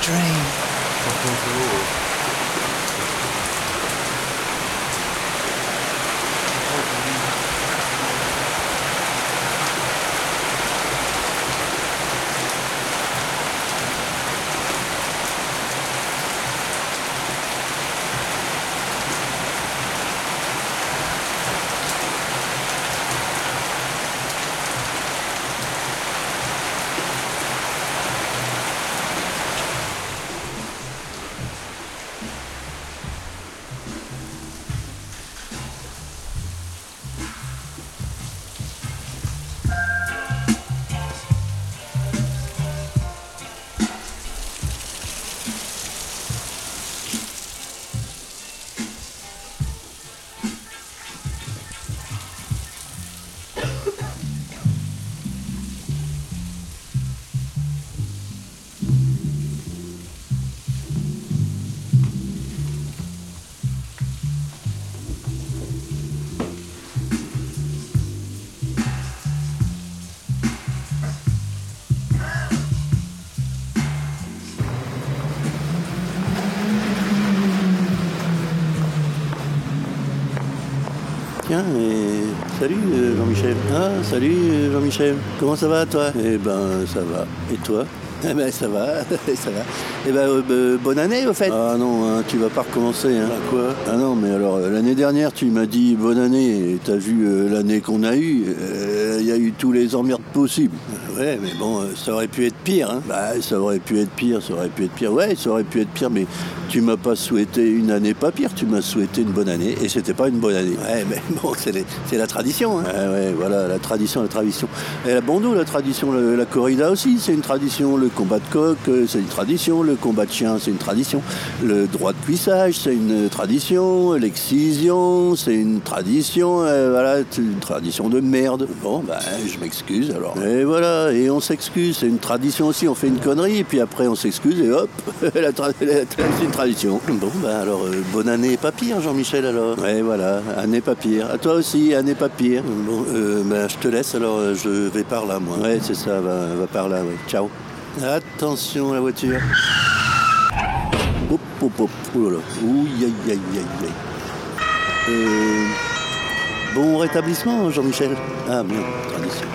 dream. Jean-Michel. Ah, salut Jean-Michel. Comment ça va toi? Eh ben, ça va. Et toi? Eh ben, ça va, ça va. Eh ben, euh, euh, bonne année au fait. Ah non, hein, tu vas pas recommencer. Hein. quoi? Ah non, mais alors euh, l'année dernière, tu m'as dit bonne année. Et t'as vu euh, l'année qu'on a eue. Il y a eu tous les emmerdes possibles. Ouais, mais bon, ça aurait pu être pire. Hein. Bah, ça aurait pu être pire, ça aurait pu être pire. Ouais, ça aurait pu être pire, mais tu m'as pas souhaité une année pas pire. Tu m'as souhaité une bonne année. Et c'était pas une bonne année. Ouais, mais bon, c'est la tradition. Hein. Ouais, ouais, voilà, la tradition, la tradition. Et la bandeau, la tradition, la corrida aussi, c'est une tradition. Le combat de coq, euh, c'est une tradition. Le combat de chien, c'est une tradition. Le droit de cuissage, c'est une tradition. L'excision, c'est une tradition. Euh, voilà, c'est une tradition de merde. Bon, bah, je m'excuse alors. Et voilà, et on s'excuse. C'est une tradition aussi. On fait une connerie, et puis après, on s'excuse, et hop, c'est une tradition. Bon, bah alors, euh, bonne année, pas pire, Jean-Michel, alors. Ouais, voilà, année pas pire. À toi aussi, année pas pire. Bon, euh, bah, je te laisse, alors euh, je vais par là, moi. Ouais, c'est ça, va, va par là, ouais. Ciao. Attention, la voiture. Hop, hop, hop. Là là. Ouh, aïe, aïe, aïe, aïe. Euh, bon rétablissement, Jean-Michel. Ah, bien, tradition.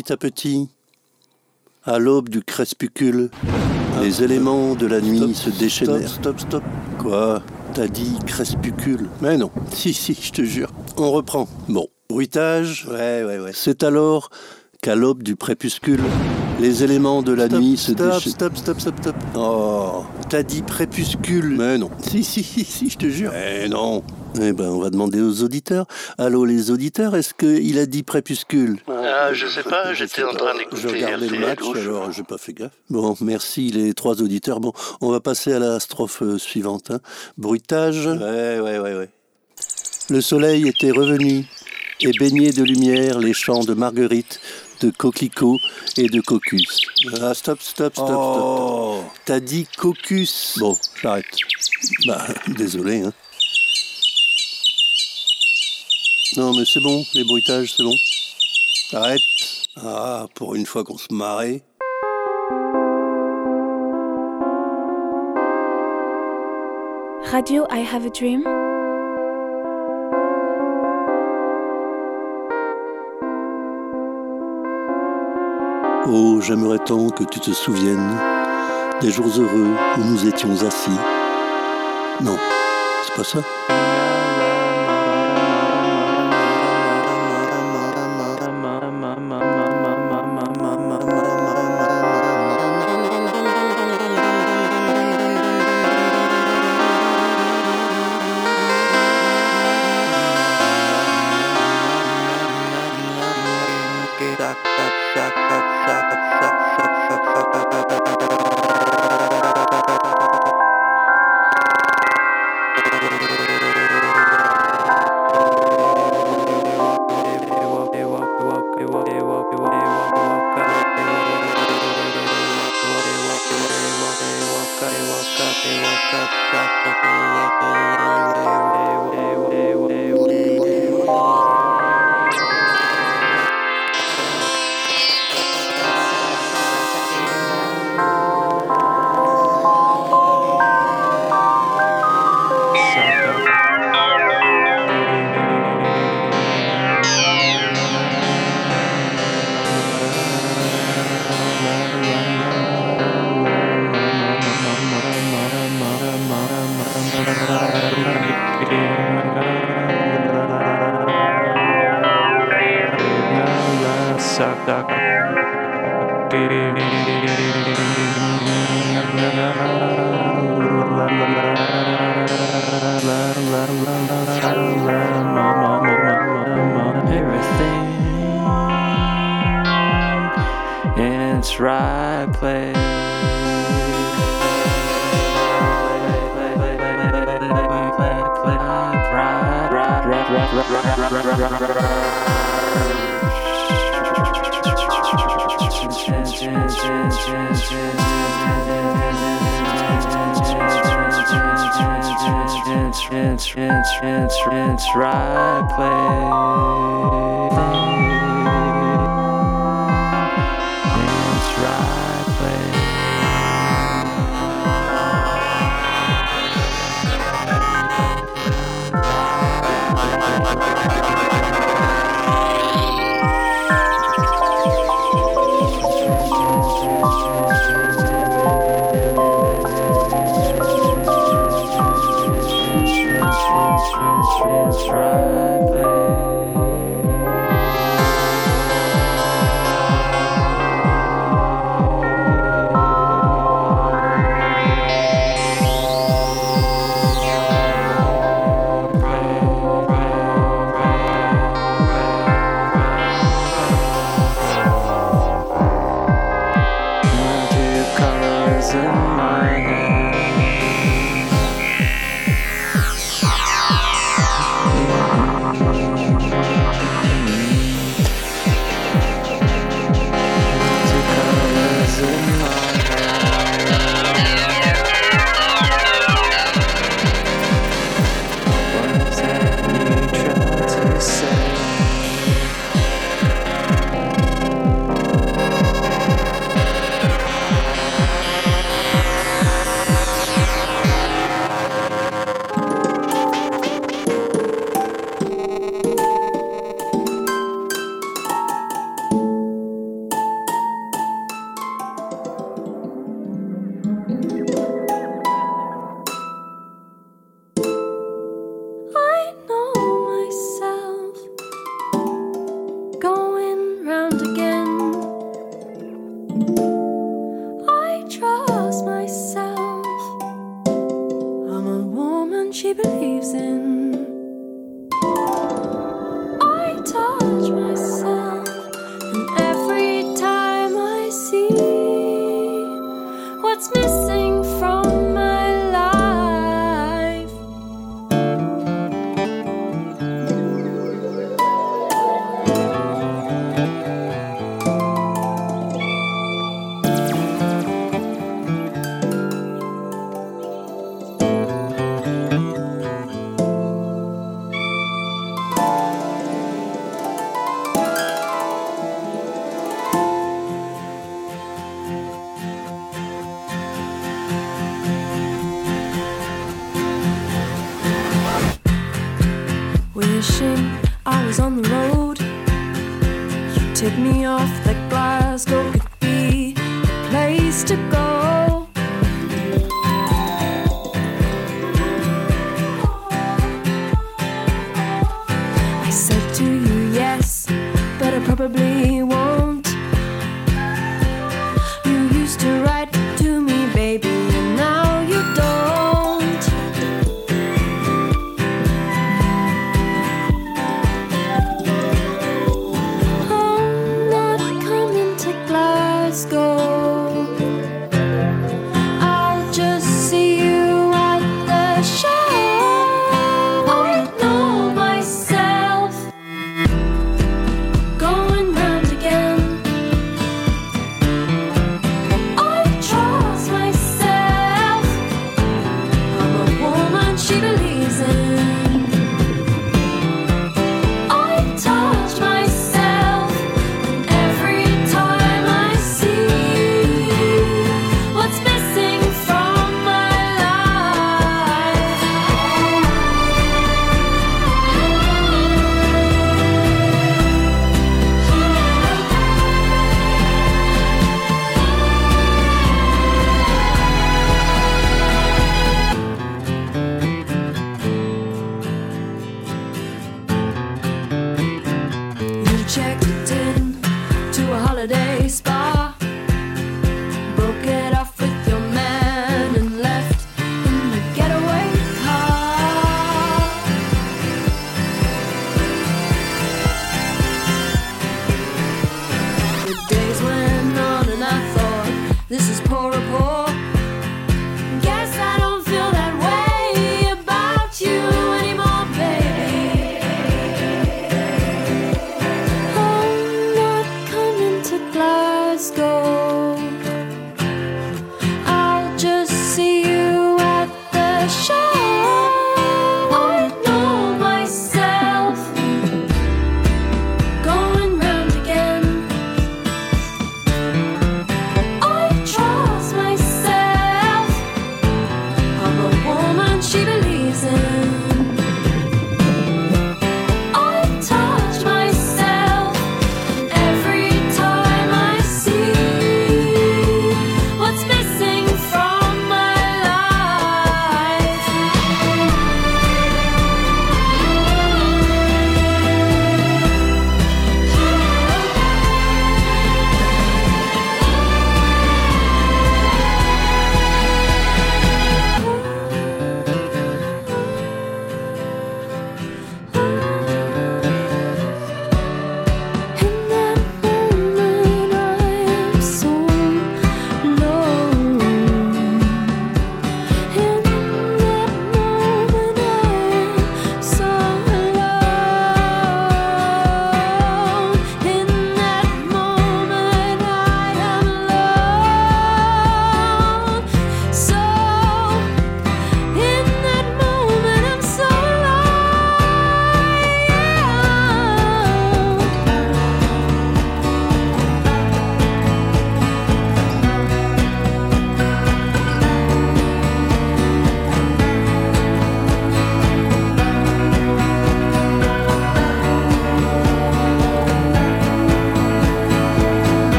Petit à petit, à l'aube du crépuscule, les éléments de la nuit se déchaînèrent. Stop, stop, stop. Quoi? T'as dit crépuscule? Mais non. Si, si, je te jure. On reprend. Bon. Bruitage. Ouais, ouais, ouais. C'est alors qu'à l'aube du crépuscule, les éléments de la nuit se déchaînèrent. Stop, stop, stop, stop. Oh, T'as dit prépuscule. mais non. Si, si, si, si, je te jure. Eh non. Eh ben, on va demander aux auditeurs. Allô, les auditeurs, est-ce qu'il a dit crépuscule Ah, je sais pas, j'étais en train d'écouter Je regardais le match, alors j'ai pas fait gaffe. Bon, merci les trois auditeurs. Bon, on va passer à la strophe euh, suivante. hein. Bruitage. Ouais, ouais, ouais, ouais. Le soleil était revenu et baignait de lumière les champs de marguerite, de coquelicots et de cocus. Ah, stop, stop, stop, Oh. stop. T'as dit cocus. Bon, j'arrête. Bah, désolé, hein. Non, mais c'est bon, les bruitages, c'est bon. Arrête. Ah, pour une fois qu'on se marrait. Radio I Have a Dream. Oh, j'aimerais tant que tu te souviennes des jours heureux où nous étions assis. Non, c'est pas ça.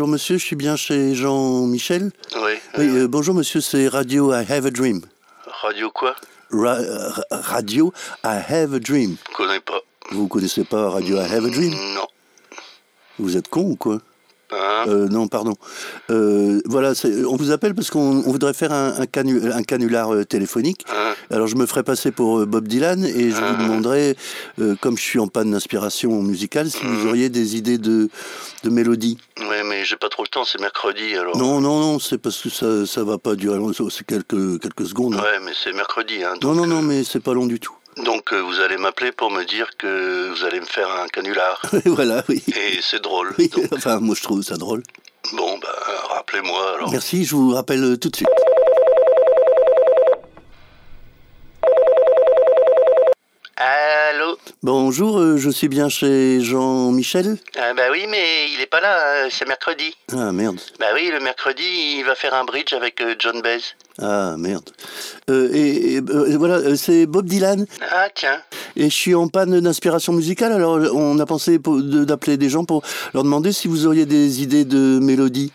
Bonjour monsieur, je suis bien chez Jean-Michel Oui. Oui, euh, bonjour monsieur, c'est Radio I Have a Dream. radio quoi? Ra- euh, radio I Have a Dream. Je connais pas. Vous connaissez pas Radio I Have a Dream? Non. Vous êtes con ou quoi? Hein Euh, non, pardon. Euh, voilà, on vous appelle parce qu'on on voudrait faire un, un, canu- un canular euh, téléphonique. Hein Alors je me ferai passer pour euh, Bob Dylan et je vous demanderai, euh, comme je suis en panne d'inspiration musicale, si vous auriez des idées de, de mélodie. Ouais, mais j'ai pas trop le temps, c'est mercredi alors. Non, non, non, c'est parce que ça, ça va pas durer, long, c'est quelques, quelques secondes. hein. Ouais, mais c'est mercredi. Hein, Non, donc, non, non, mais c'est pas long du tout. Donc euh, vous allez m'appeler pour me dire que vous allez me faire un canular. voilà, oui. Et c'est drôle. Oui, Donc, enfin, moi je trouve ça drôle. bon, bah, rappelez-moi alors. Merci, je vous rappelle euh, tout de suite. Allô Bonjour, euh, je suis bien chez Jean-Michel ah, Bah oui, mais il est pas là, euh, c'est mercredi. Ah merde, Bah oui, le mercredi, il va faire un bridge avec euh, John Baez. ah merde. Euh, et, et, euh, voilà, c'est Bob Dylan. Ah tiens, Et je suis en panne d'inspiration musicale, alors on a pensé d'appeler des gens pour leur demander si vous auriez des idées de mélodie.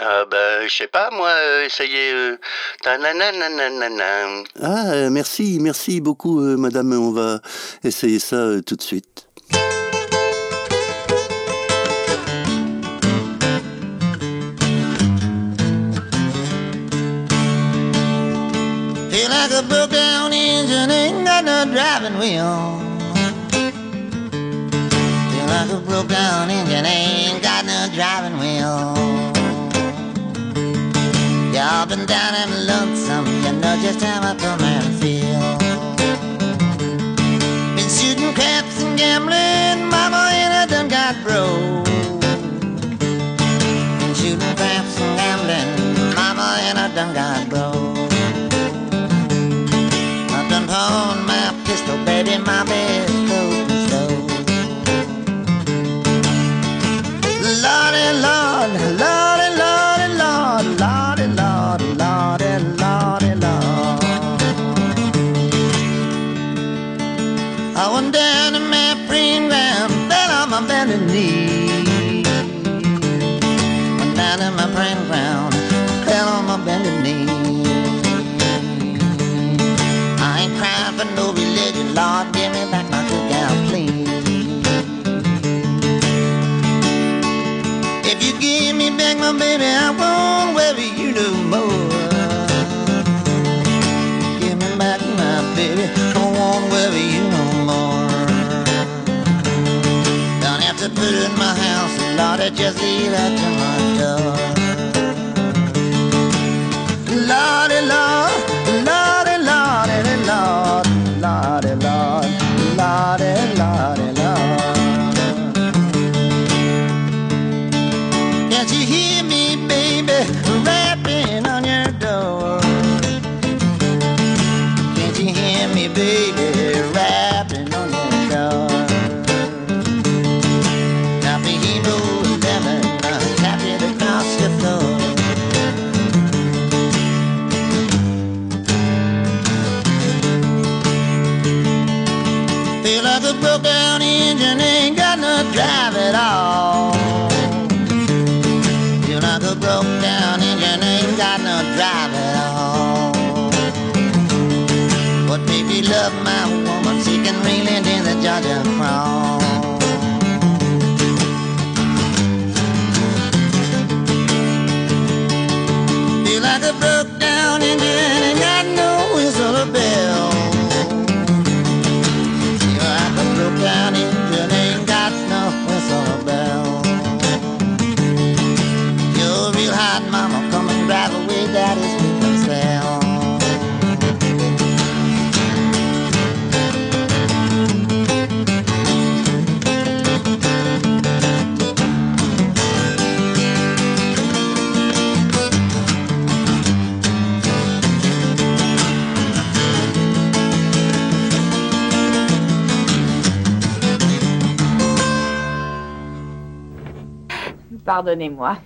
Ah, bah je sais pas, moi, euh, essayez... Euh... Ah, euh, merci, merci beaucoup, euh, madame. On va essayer ça euh, tout de suite. Feel like a broke down engine ain't got no driving wheel. Feel like a broke down engine ain't got no driving wheel. Y'all been down and lonesome, you know just how I come and feel. Been shooting craps and gambling, mama and I done got broke. Been shooting craps and gambling, mama and I done got broke. I done pawned my pistol, baby, my best coat and stove. Lordy, Lord, Lordy, I went down to my preen ground, fell on my bended knee. Went down to my preen ground, fell on my bended knee. I ain't crying for no religion, Lord, give me back my cookout, please. If you give me back my baby, I won't worry you no more. Give me back my baby, I won't worry you To put in my house, Lord, I just leave that to my door. Lordy, Lord, Pardonnez-moi.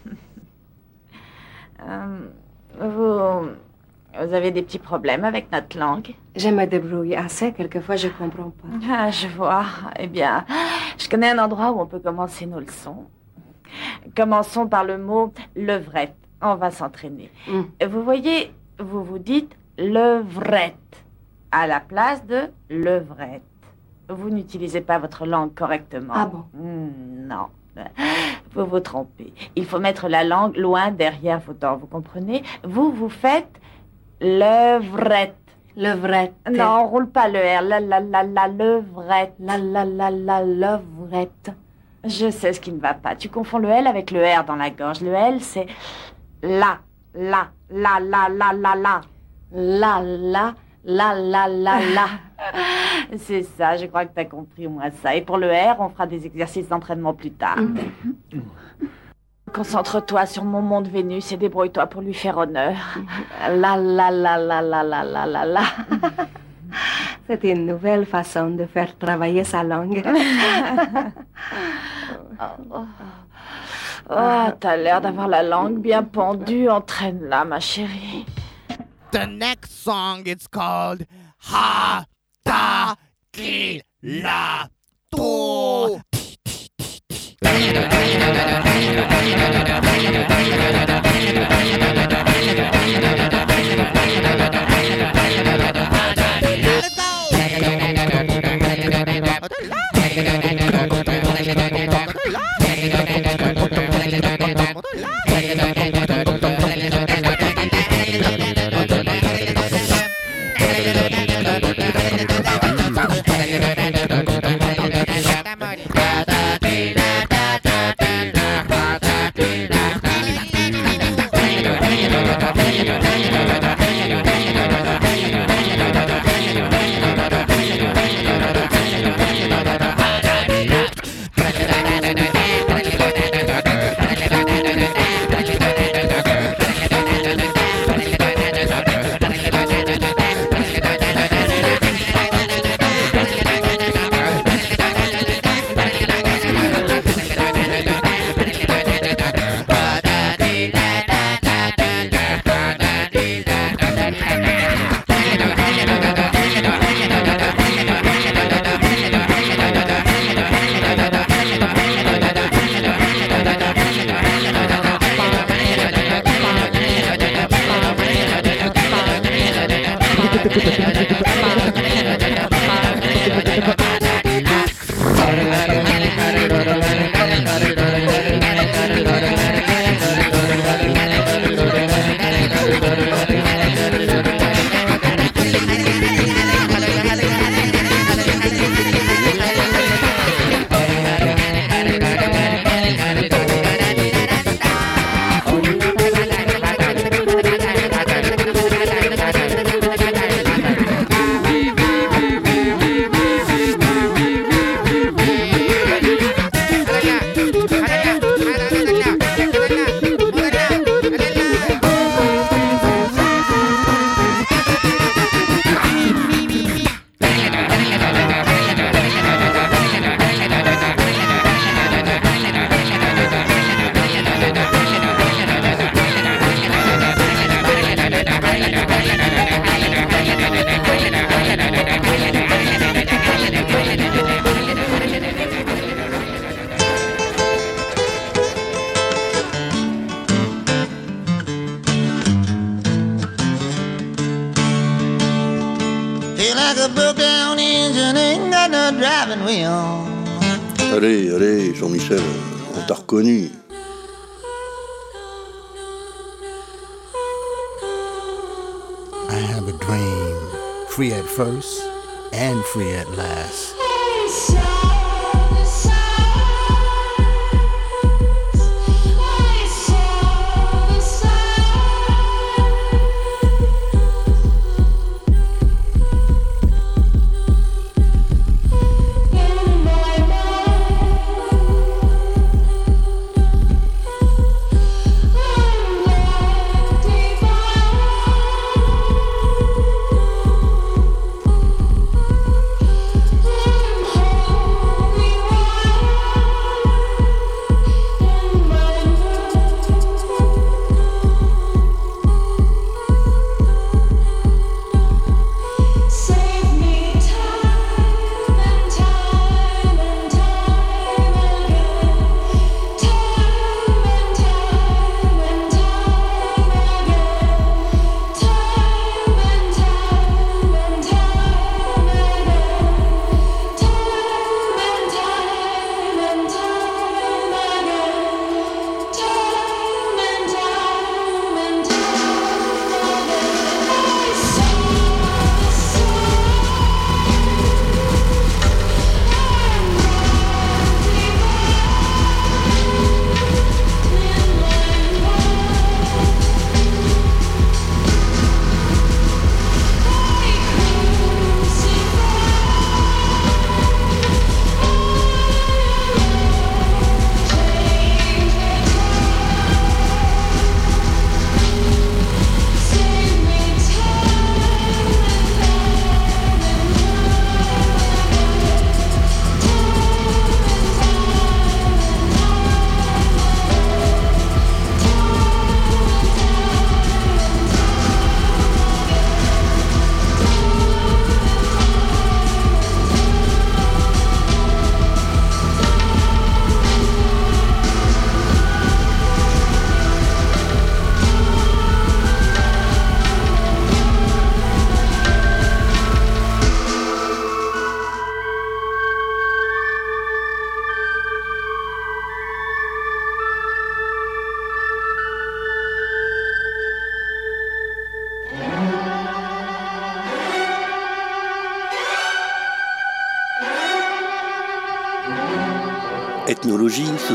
Euh, vous, vous avez des petits problèmes avec notre langue? Je me débrouille assez, quelquefois je comprends pas. Ah, je vois. Eh bien, je connais un endroit où on peut commencer nos leçons. Commençons par le mot levrette. On va s'entraîner. Mm. Vous voyez, vous vous dites levrette à la place de levrette. Vous n'utilisez pas votre langue correctement. Ah bon? Hmm, Non. Vous vous trompez. Il faut mettre la langue loin derrière vos dents, vous comprenez? Vous, vous faites levrette. Levrette. Non, on roule pas le R. La la la la levrette. La la la la levrette. Je sais ce qui ne va pas. Tu confonds le L avec le R dans la gorge. Le L, c'est la, la, la, la, la, la, la. La la la la la la. C'est ça, je crois que tu as compris au moins ça. Et pour le R, on fera des exercices d'entraînement plus tard. Concentre-toi sur mon monde Vénus et débrouille-toi pour lui faire honneur. La la la la la la la la la. C'est une nouvelle façon de faire travailler sa langue. Oh, t'as l'air d'avoir la langue bien pendue. Entraîne-la, ma chérie. The next song is called Ha Ta Ki La To. con el barrio.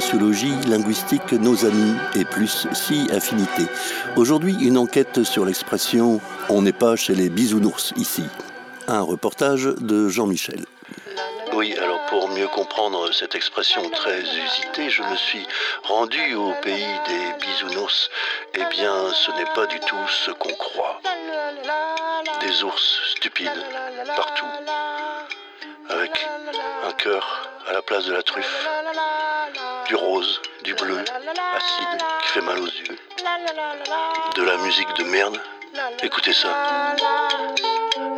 Sociologie, linguistique, nos amis et plus si affinité. Aujourd'hui, une enquête sur l'expression on n'est pas chez les bisounours ici. Un reportage de Jean-Michel. Oui, alors pour mieux comprendre cette expression très usitée, je me suis rendu au pays des bisounours. Eh bien, ce n'est pas du tout ce qu'on croit. Des ours stupides, partout, avec un cœur à la place de la truffe, du rose, du bleu, acide, qui fait mal aux yeux, de la musique de merde. Écoutez ça. Non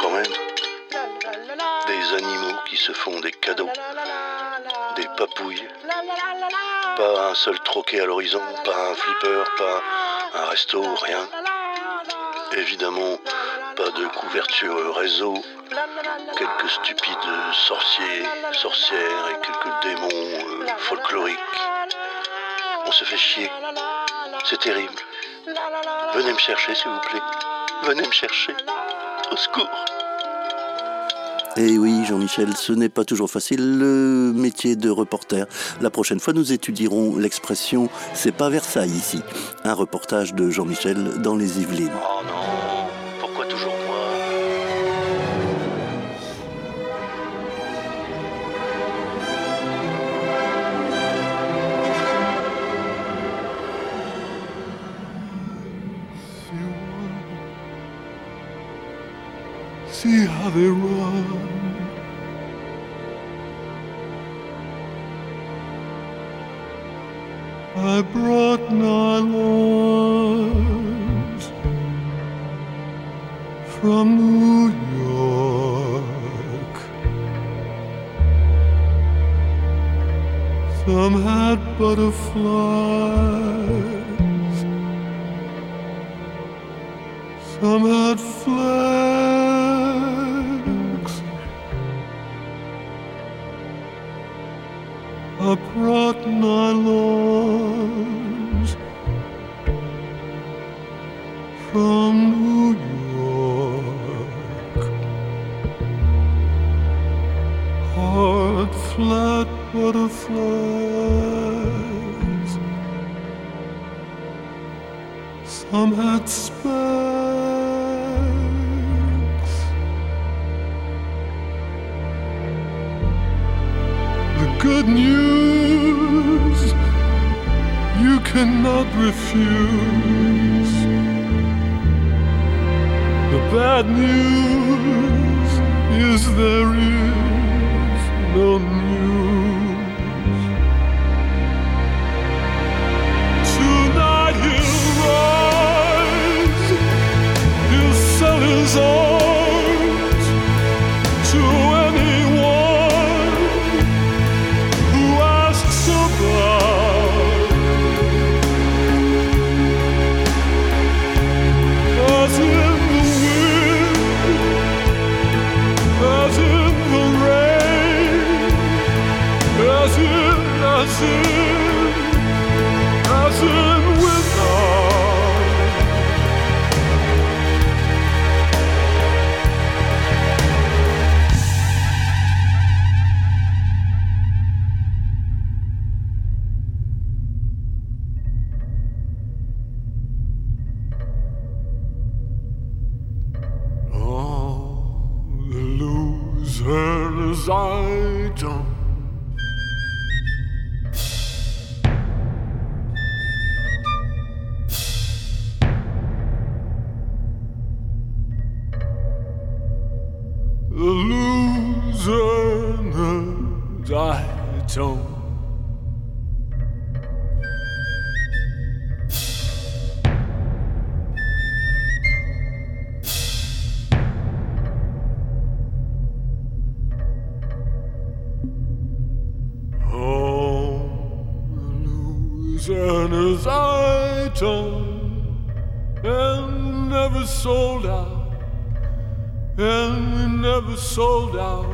Quand même. Des animaux qui se font des cadeaux, des papouilles. Pas un seul troquet à l'horizon, pas un flipper, pas un resto, rien. Évidemment, pas de couverture réseau, quelques stupides sorciers, sorcières et quelques démons euh, folkloriques. On se fait chier. C'est terrible. Venez me chercher, s'il vous plaît. Venez me chercher. Au secours. Eh oui, Jean-Michel, ce n'est pas toujours facile le métier de reporter. La prochaine fois, nous étudierons l'expression c'est pas Versailles ici. Un reportage de Jean-Michel dans les Yvelines. Oh non, pourquoi toujours moi See how they run. I brought nylons from New York. Some had butterflies. Some had flags. Brought sold out.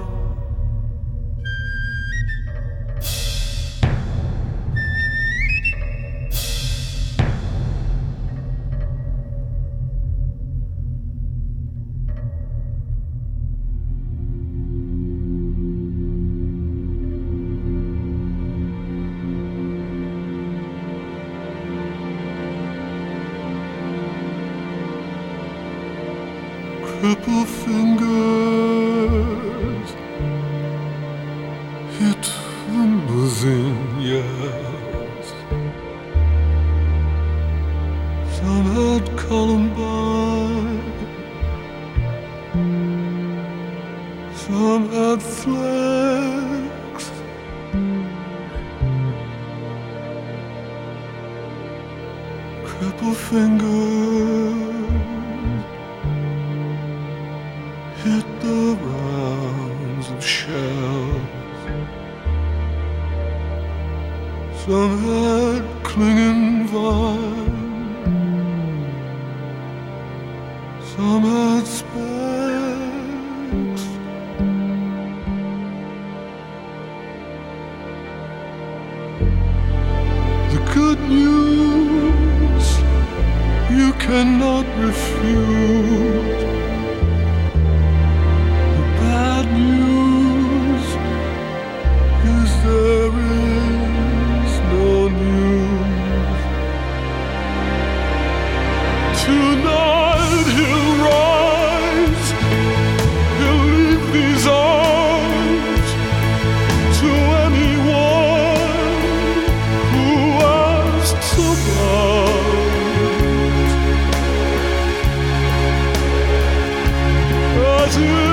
do.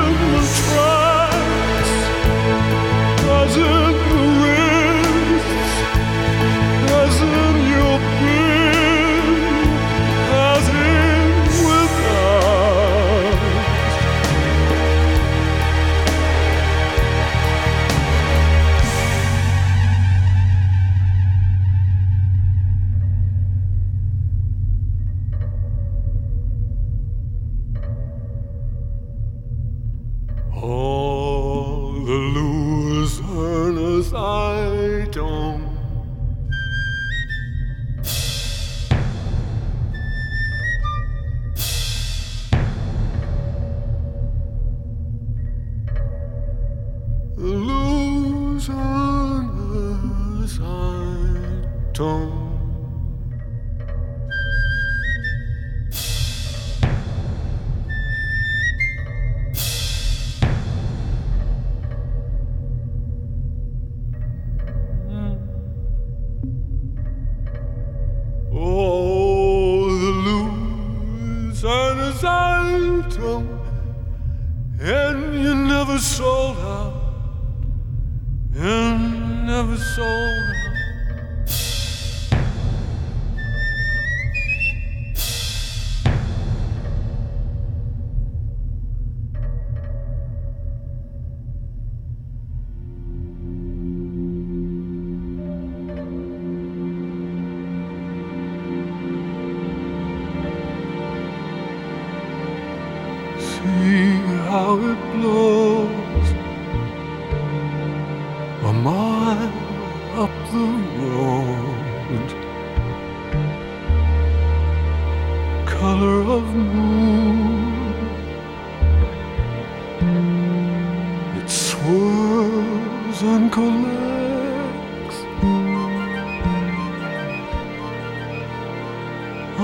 goes a mile up the road. Color of moon, it swirls and collects,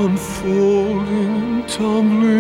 unfolding, tumbling.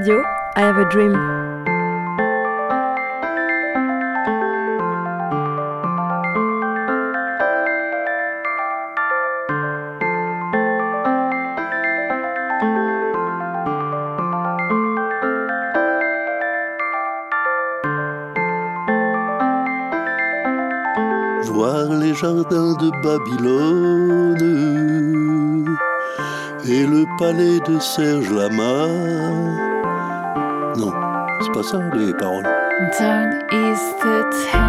I Have a Dream. Voir les jardins de Babylone et le palais de Serge Lama c'est pas ça les paroles. Don't ease the tension.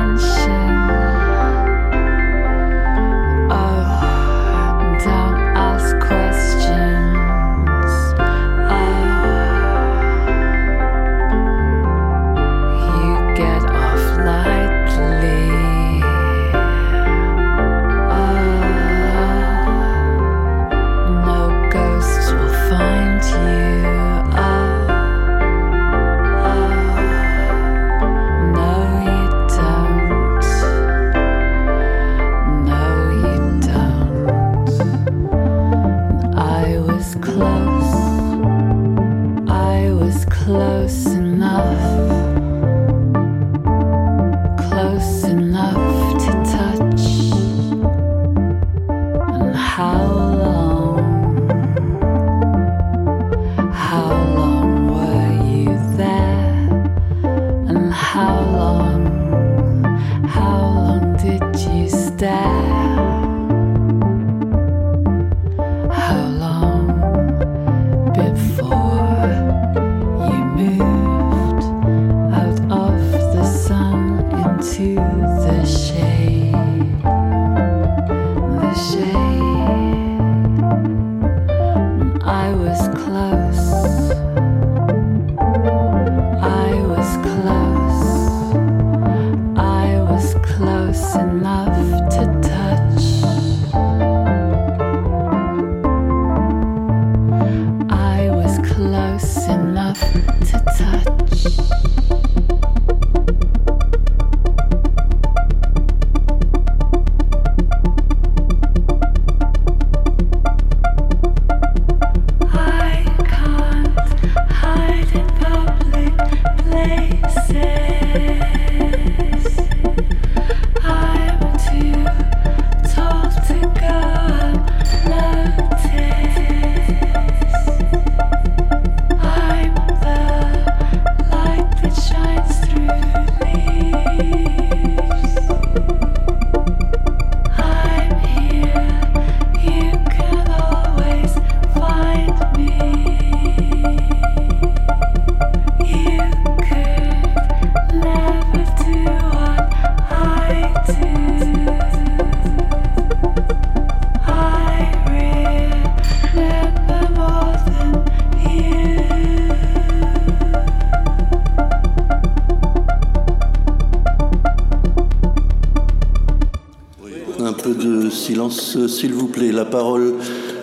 La parole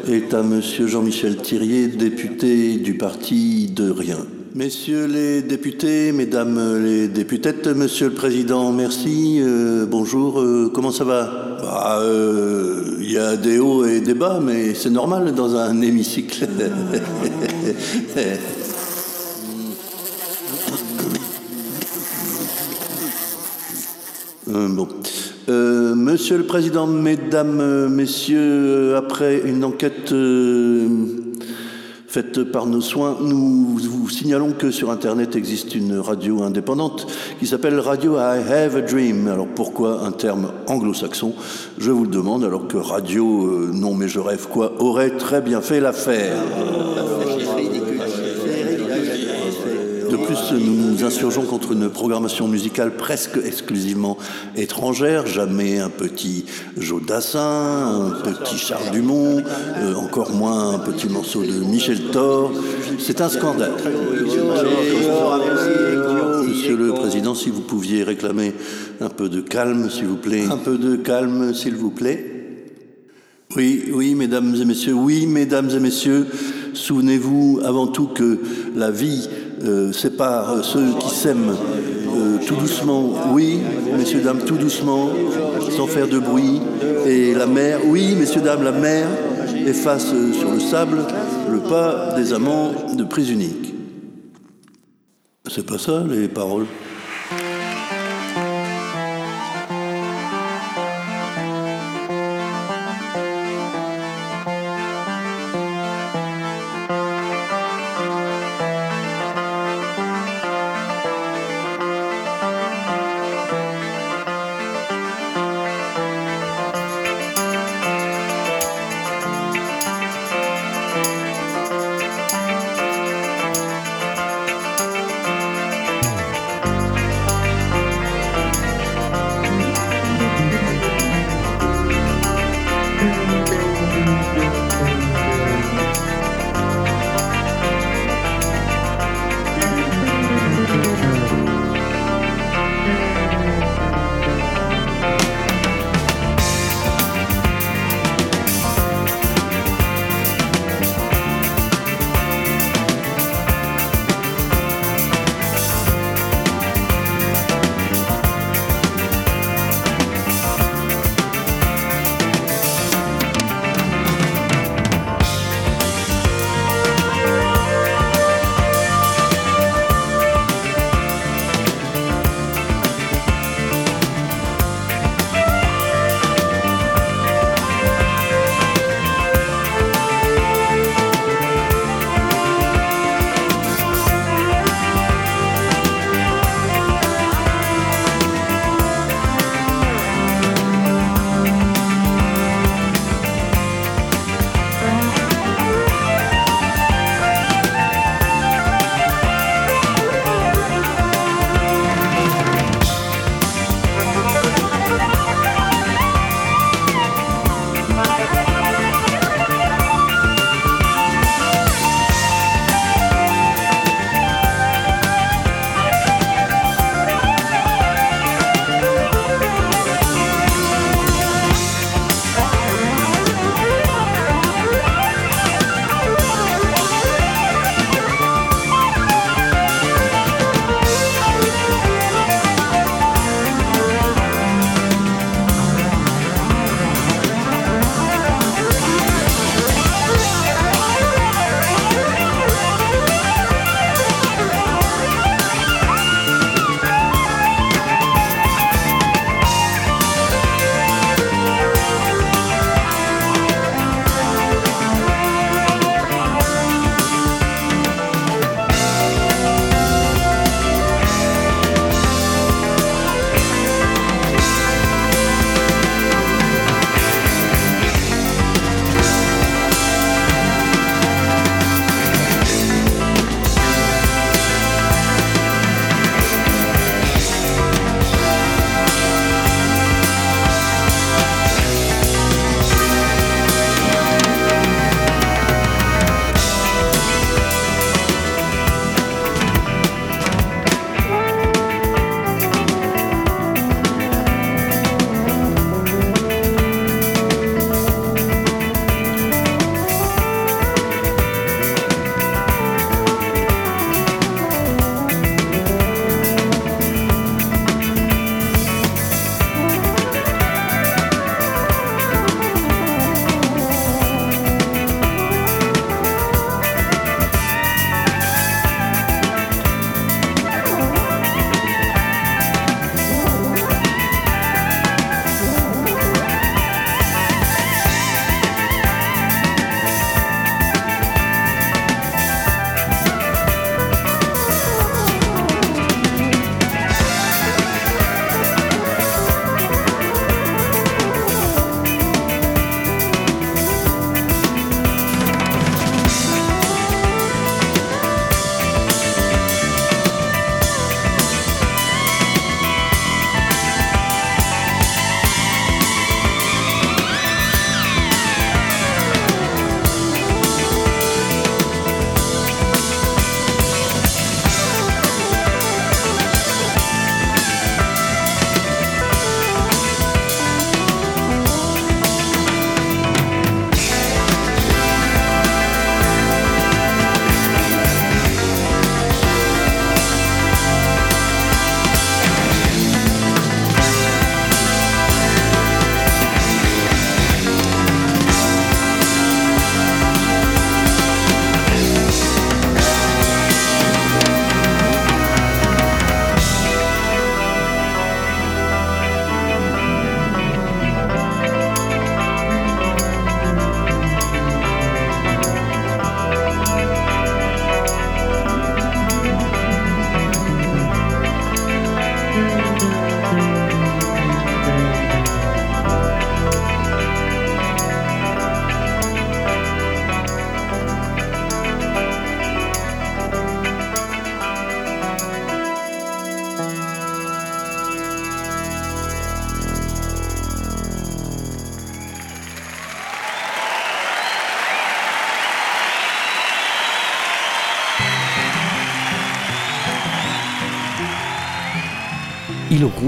est à Monsieur Jean-Michel Thirier, député du parti de Rien. Messieurs les députés, mesdames les députettes, Monsieur le Président, merci. euh, bonjour, euh, comment ça va? Bah, euh, Il y a des hauts et des bas, mais c'est normal dans un hémicycle. Bon. Monsieur le Président, Mesdames, euh, Messieurs, euh, après une enquête euh, faite par nos soins, nous vous signalons que sur Internet existe une radio indépendante qui s'appelle Radio I Have a Dream. Alors pourquoi un terme anglo-saxon? Je vous le demande, alors que Radio, non mais je rêve quoi, aurait très bien fait l'affaire. Nous nous insurgeons contre une programmation musicale presque exclusivement étrangère. Jamais un petit Joe Dassin, un petit Charles Dumont, euh, encore moins un petit morceau de Michel Thor. C'est un scandale. Monsieur le Président, si vous pouviez réclamer un peu de calme, s'il vous plaît. Un peu de calme, s'il vous plaît. Oui, oui, mesdames et messieurs, oui, mesdames et messieurs, souvenez-vous avant tout que la vie euh, sépare ceux qui s'aiment euh, tout doucement, oui, messieurs, dames, tout doucement, sans faire de bruit, et la mer, oui, messieurs, dames, la mer efface euh, sur le sable le pas des amants de prise unique. C'est pas ça, les paroles?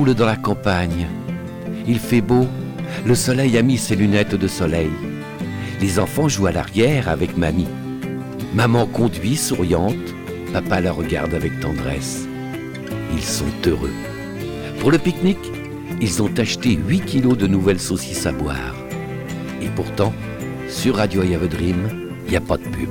Dans la campagne. Il fait beau. Le soleil a mis ses lunettes de soleil. Les enfants jouent à l'arrière avec mamie. Maman conduit souriante. Papa la regarde avec tendresse. Ils sont heureux. Pour le pique-nique, ils ont acheté 8 kilos de nouvelles saucisses à boire. Et pourtant, sur Radio Dream, il n'y a pas de pub.